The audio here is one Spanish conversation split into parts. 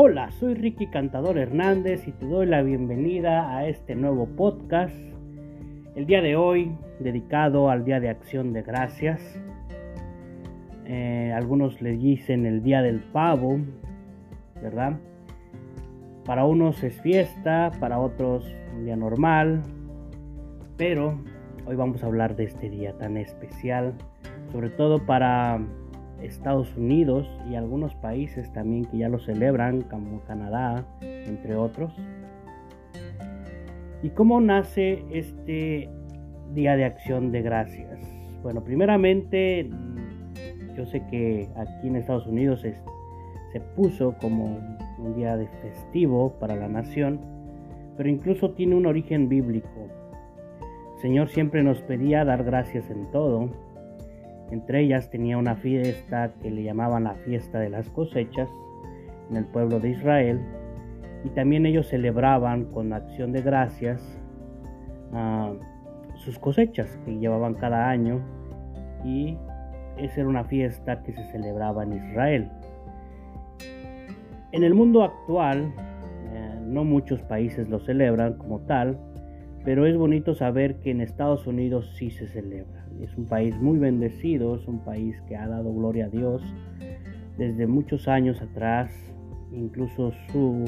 Hola, soy Ricky Cantador Hernández y te doy la bienvenida a este nuevo podcast. El día de hoy dedicado al Día de Acción de Gracias. Eh, algunos le dicen el Día del Pavo, ¿verdad? Para unos es fiesta, para otros un día normal, pero hoy vamos a hablar de este día tan especial, sobre todo para Estados Unidos y algunos países también que ya lo celebran, como Canadá, entre otros. ¿Y cómo nace este Día de Acción de Gracias? Bueno, primeramente, yo sé que aquí en Estados Unidos se puso como un día de festivo para la nación, pero incluso tiene un origen bíblico. El Señor siempre nos pedía dar gracias en todo, entre ellas tenía una fiesta que le llamaban la fiesta de las cosechas en el pueblo de Israel y también ellos celebraban con acción de gracias ah, sus cosechas que llevaban cada año y esa era una fiesta que se celebraba en Israel. En el mundo actual eh, no muchos países lo celebran como tal, pero es bonito saber que en Estados Unidos sí se celebra. Es un país muy bendecido, es un país que ha dado gloria a Dios desde muchos años atrás, incluso su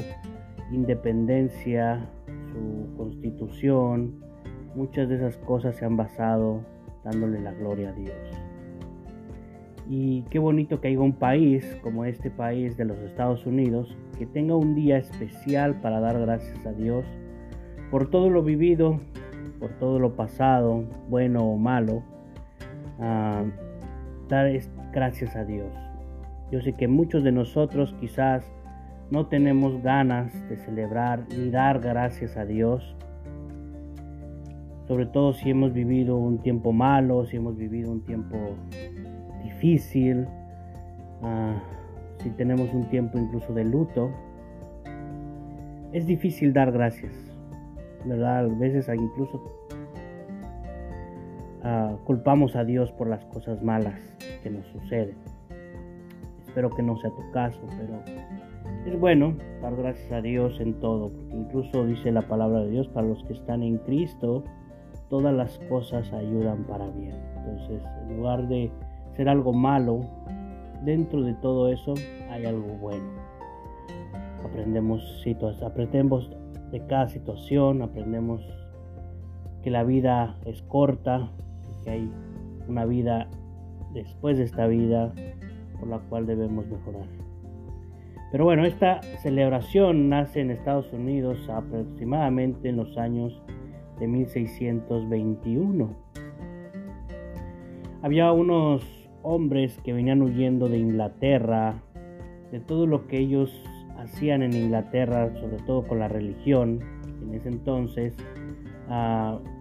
independencia, su constitución, muchas de esas cosas se han basado dándole la gloria a Dios. Y qué bonito que haya un país como este país de los Estados Unidos que tenga un día especial para dar gracias a Dios por todo lo vivido, por todo lo pasado, bueno o malo, dar gracias a Dios. Yo sé que muchos de nosotros quizás no tenemos ganas de celebrar ni dar gracias a Dios, sobre todo si hemos vivido un tiempo malo, si hemos vivido un tiempo difícil, si tenemos un tiempo incluso de luto. Es difícil dar gracias, ¿verdad? A veces incluso Ah, culpamos a Dios por las cosas malas que nos suceden. Espero que no sea tu caso, pero es bueno dar gracias a Dios en todo, porque incluso dice la palabra de Dios, para los que están en Cristo, todas las cosas ayudan para bien. Entonces, en lugar de ser algo malo, dentro de todo eso hay algo bueno. Aprendemos, aprendemos de cada situación, aprendemos que la vida es corta, que hay una vida después de esta vida por la cual debemos mejorar. Pero bueno, esta celebración nace en Estados Unidos aproximadamente en los años de 1621. Había unos hombres que venían huyendo de Inglaterra, de todo lo que ellos hacían en Inglaterra, sobre todo con la religión, en ese entonces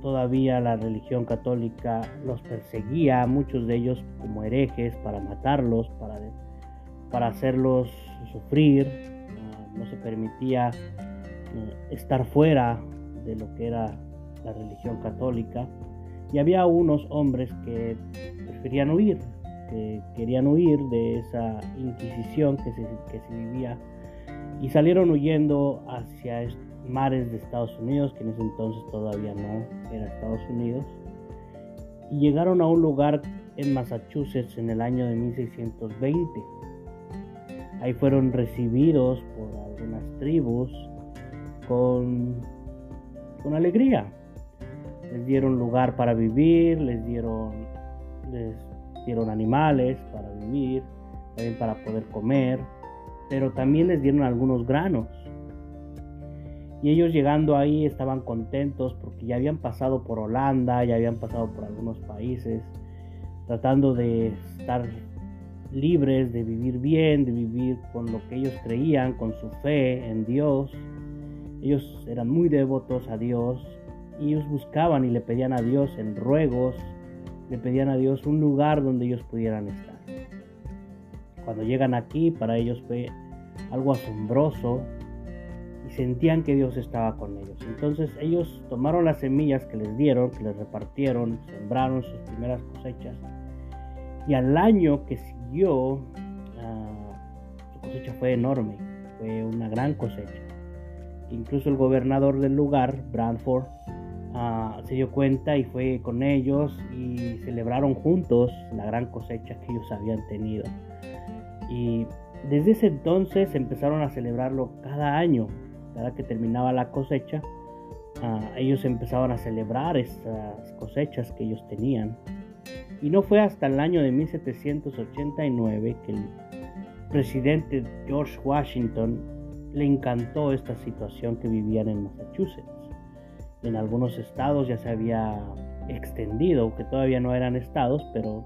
todavía la religión católica los perseguía, muchos de ellos como herejes, para matarlos, para, para hacerlos sufrir. Ah, no se permitía eh, estar fuera de lo que era la religión católica. Y había unos hombres que preferían huir, que querían huir de esa inquisición que se, que se vivía y salieron huyendo hacia mares de Estados Unidos, que en ese entonces todavía no era Estados Unidos, y llegaron a un lugar en Massachusetts en el año de 1620. Ahí fueron recibidos por algunas tribus con, con alegría. Les dieron lugar para vivir, les dieron, les dieron animales para vivir, también para poder comer, pero también les dieron algunos granos y ellos llegando ahí estaban contentos porque ya habían pasado por Holanda, ya habían pasado por algunos países, tratando de estar libres, de vivir bien, de vivir con lo que ellos creían, con su fe en Dios. Ellos eran muy devotos a Dios y ellos buscaban y le pedían a Dios en ruegos, le pedían a Dios un lugar donde ellos pudieran estar. Cuando llegan aquí, para ellos fue algo asombroso sentían que Dios estaba con ellos. Entonces ellos tomaron las semillas que les dieron, que les repartieron, sembraron sus primeras cosechas y al año que siguió su cosecha fue enorme. fue una gran cosecha. Incluso el gobernador del lugar, Brantford, ah, se dio cuenta y fue con ellos y celebraron juntos la gran cosecha que ellos habían tenido. Y desde ese entonces empezaron a celebrarlo cada año, cada que terminaba la cosecha, ah, ellos empezaban a celebrar esas cosechas que ellos tenían. Y no fue hasta el año de 1789 que el presidente George Washington le encantó esta situación que vivían en Massachusetts. En algunos estados ya se había extendido, que todavía no eran estados, pero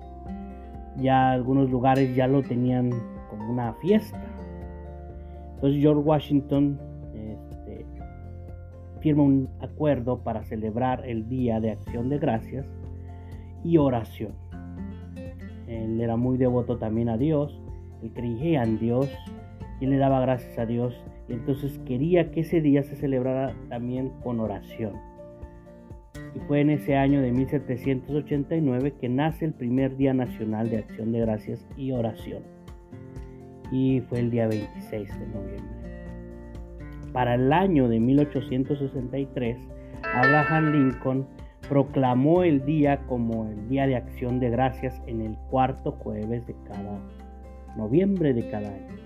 ya algunos lugares ya lo tenían una fiesta. Entonces George Washington este, firma un acuerdo para celebrar el Día de Acción de Gracias y oración. Él era muy devoto también a Dios, él creía en Dios y le daba gracias a Dios y entonces quería que ese día se celebrara también con oración. Y fue en ese año de 1789 que nace el primer Día Nacional de Acción de Gracias y Oración. Y fue el día 26 de noviembre. Para el año de 1863, Abraham Lincoln proclamó el día como el Día de Acción de Gracias en el cuarto jueves de cada noviembre de cada año.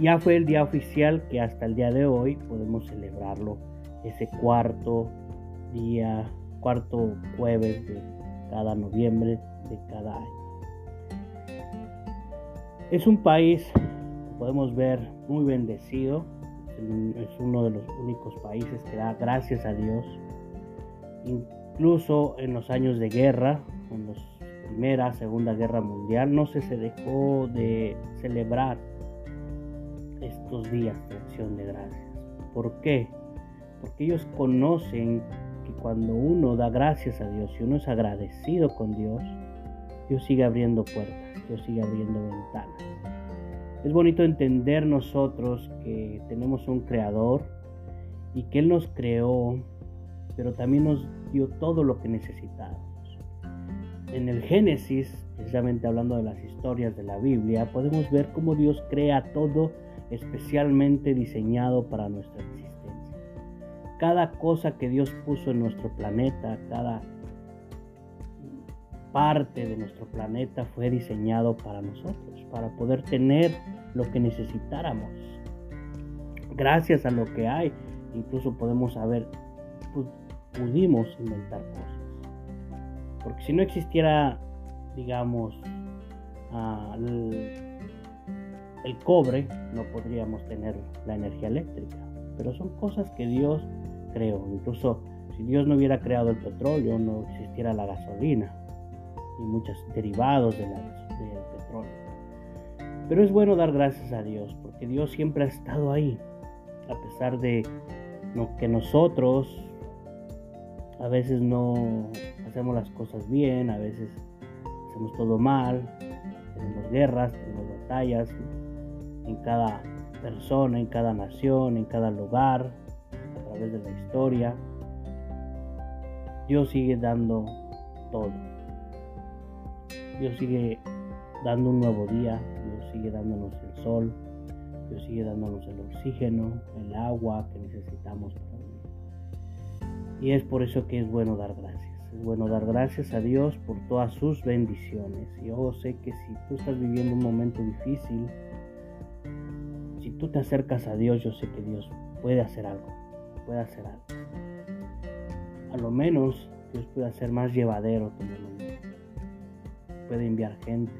Ya fue el día oficial que hasta el día de hoy podemos celebrarlo, ese cuarto día, cuarto jueves de cada noviembre de cada año. Es un país que podemos ver muy bendecido, es uno de los únicos países que da gracias a Dios Incluso en los años de guerra, en la Primera, Segunda Guerra Mundial, no se, se dejó de celebrar estos días de acción de gracias. ¿Por qué? Porque ellos conocen que cuando uno da gracias a Dios y uno es agradecido con Dios, Dios sigue abriendo puertas, Dios sigue abriendo ventanas. Es bonito entender nosotros que tenemos un creador y que Él nos creó pero también nos dio todo lo que necesitábamos. En el Génesis, precisamente hablando de las historias de la Biblia, podemos ver cómo Dios crea todo especialmente diseñado para nuestra existencia. Cada cosa que Dios puso en nuestro planeta, cada parte de nuestro planeta fue diseñado para nosotros, para poder tener lo que necesitáramos. Gracias a lo que hay, incluso podemos saber, pues, pudimos inventar cosas. Porque si no existiera, digamos, ah, el, cobre, no podríamos tener la energía eléctrica. Pero son cosas que Dios creó. Incluso si Dios no hubiera creado el petróleo, no existiera la gasolina y muchos derivados del petróleo. Pero es bueno dar gracias a Dios, porque Dios siempre ha estado ahí, a pesar de que nosotros a veces no hacemos las cosas bien, a veces hacemos todo mal, tenemos guerras, tenemos batallas en cada persona, en cada nación, en cada lugar, a través de la historia. Dios sigue dando todo. Dios sigue dando un nuevo día, Dios sigue dándonos el sol, Dios sigue dándonos el oxígeno, el agua que necesitamos para y es por eso que es bueno dar gracias. Es bueno dar gracias a Dios por todas sus bendiciones. Yo sé que si tú estás viviendo un momento difícil, si tú te acercas a Dios, yo sé que Dios puede hacer algo. Puede hacer algo. A lo menos Dios puede hacer más llevadero tu momento. Puede enviar gente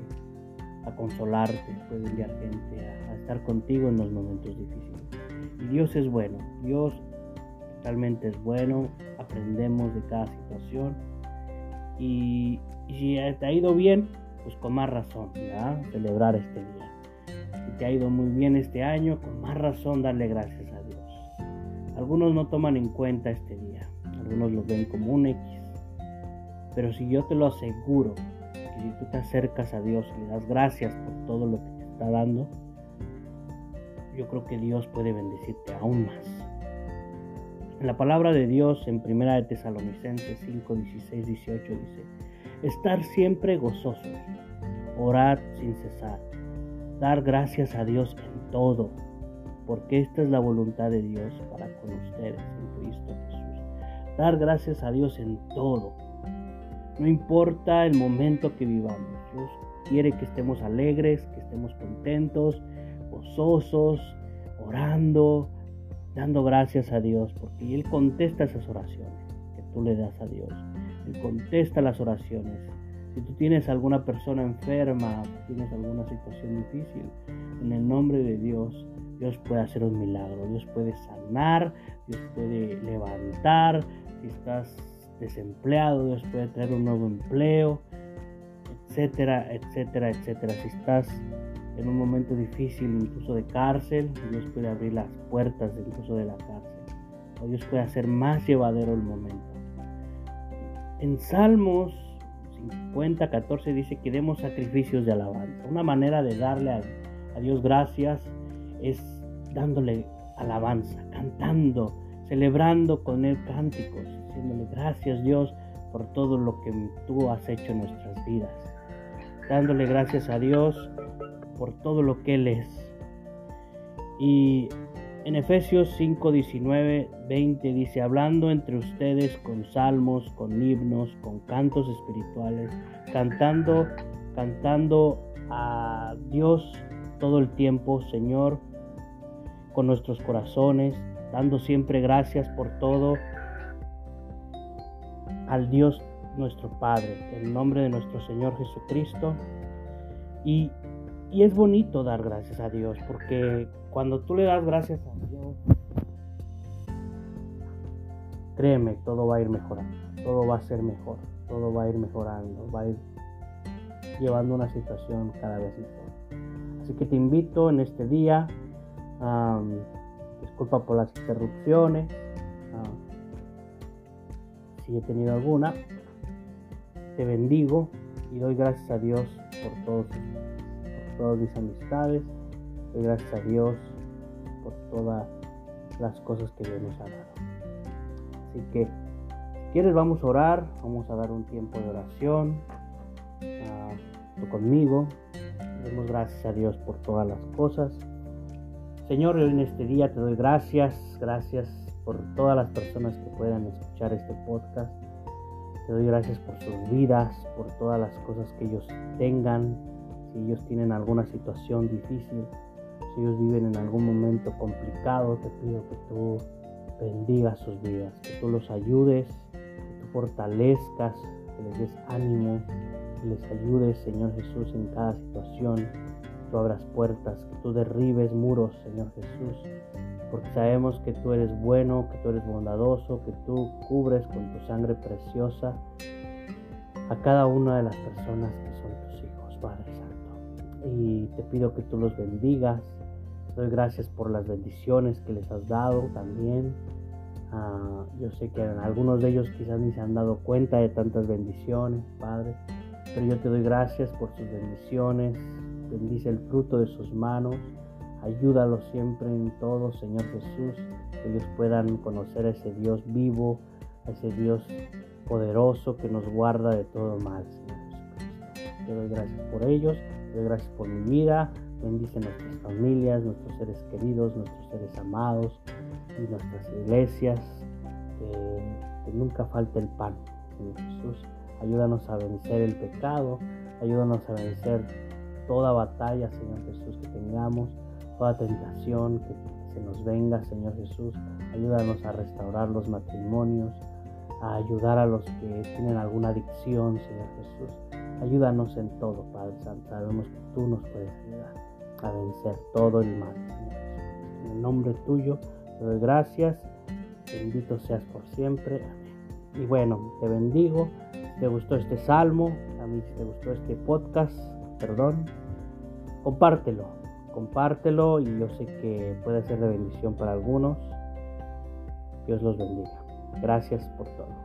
a consolarte, puede enviar gente a, a estar contigo en los momentos difíciles. Y Dios es bueno. Dios realmente es bueno, aprendemos de cada situación y, si te ha ido bien, pues con más razón, celebrar este día. Si te ha ido muy bien este año, con más razón darle gracias a Dios. Algunos no toman en cuenta este día, algunos lo ven como un X, pero si yo te lo aseguro, que si tú te acercas a Dios y le das gracias por todo lo que te está dando, yo creo que Dios puede bendecirte aún más. La palabra de Dios en 1 de Tesalonicenses 5, 16, 18 dice, estar siempre gozosos, orar sin cesar, dar gracias a Dios en todo, porque esta es la voluntad de Dios para con ustedes en Cristo Jesús. Dar gracias a Dios en todo. No importa el momento que vivamos. Dios quiere que estemos alegres, que estemos contentos, gozosos, orando, dando gracias a Dios, porque Él contesta esas oraciones que tú le das a Dios. Él contesta las oraciones. Si tú tienes alguna persona enferma, tienes alguna situación difícil, en el nombre de Dios, Dios puede hacer un milagro, Dios puede sanar, Dios puede levantar, si estás desempleado, Dios puede traer un nuevo empleo, etcétera, etcétera, etcétera. Si estás en un momento difícil, incluso de cárcel, Dios puede abrir las puertas incluso de la cárcel. O Dios puede hacer más llevadero el momento. En Salmos 50, 14 dice que demos sacrificios de alabanza. Una manera de darle a Dios gracias es dándole alabanza, cantando, celebrando con Él cánticos, diciéndole gracias Dios por todo lo que tú has hecho en nuestras vidas, dándole gracias a Dios por todo lo que Él es. Y en Efesios 5, 19, 20 dice, hablando entre ustedes con salmos, con himnos, con cantos espirituales, cantando, cantando a Dios todo el tiempo, Señor, con nuestros corazones, dando siempre gracias por todo al Dios nuestro Padre, en nombre de nuestro Señor Jesucristo. Y y es bonito dar gracias a Dios, porque cuando tú le das gracias a Dios, créeme, todo va a ir mejorando, todo va a ser mejor, todo va a ir mejorando, va a ir llevando una situación cada vez mejor. Así que te invito en este día, disculpa por las interrupciones, si he tenido alguna, te bendigo y doy gracias a Dios por todos todas mis amistades. Doy gracias a Dios por todas las cosas que Dios nos ha dado. Así que, si quieres, vamos a orar. Vamos a dar un tiempo de oración. Tú conmigo. Demos gracias a Dios por todas las cosas. Señor, en este día te doy gracias. Gracias por todas las personas que puedan escuchar este podcast. Te doy gracias por sus vidas, por todas las cosas que ellos tengan, si ellos tienen alguna situación difícil, si ellos viven en algún momento complicado, te pido que tú bendigas sus vidas, que tú los ayudes, que tú fortalezcas, que les des ánimo, que les ayudes, Señor Jesús, en cada situación, que tú abras puertas, que tú derribes muros, Señor Jesús, porque sabemos que tú eres bueno, que tú eres bondadoso, que tú cubres con tu sangre preciosa a cada una de las personas que son tus hijos, Padre y te pido que tú los bendigas. Doy gracias por las bendiciones que les has dado también. Ah, yo sé que algunos de ellos quizás ni se han dado cuenta de tantas bendiciones, Padre, pero yo te doy gracias por sus bendiciones. Bendice el fruto de sus manos. Ayúdalos siempre en todo, Señor Jesús, que ellos puedan conocer a ese Dios vivo, a ese Dios poderoso que nos guarda de todo mal, Señor Jesucristo. Te doy gracias por ellos doy gracias por mi vida. Bendice nuestras familias, nuestros seres queridos, nuestros seres amados y nuestras iglesias. Que, nunca falte el pan, Señor Jesús. Ayúdanos a vencer el pecado. Ayúdanos a vencer toda batalla, Señor Jesús, que tengamos. Toda tentación que se nos venga, Señor Jesús. Ayúdanos a restaurar los matrimonios. A ayudar a los que tienen alguna adicción, Señor Jesús Ayúdanos en todo, Padre Santo. Sabemos que tú nos puedes ayudar a vencer todo el mal, En el nombre tuyo te doy gracias. Bendito seas por siempre. Amén. Y bueno, te bendigo. Si te gustó este salmo, a mí si te gustó este podcast, perdón, compártelo. Compártelo y yo sé que puede ser de bendición para algunos. Dios los bendiga. Gracias por todo.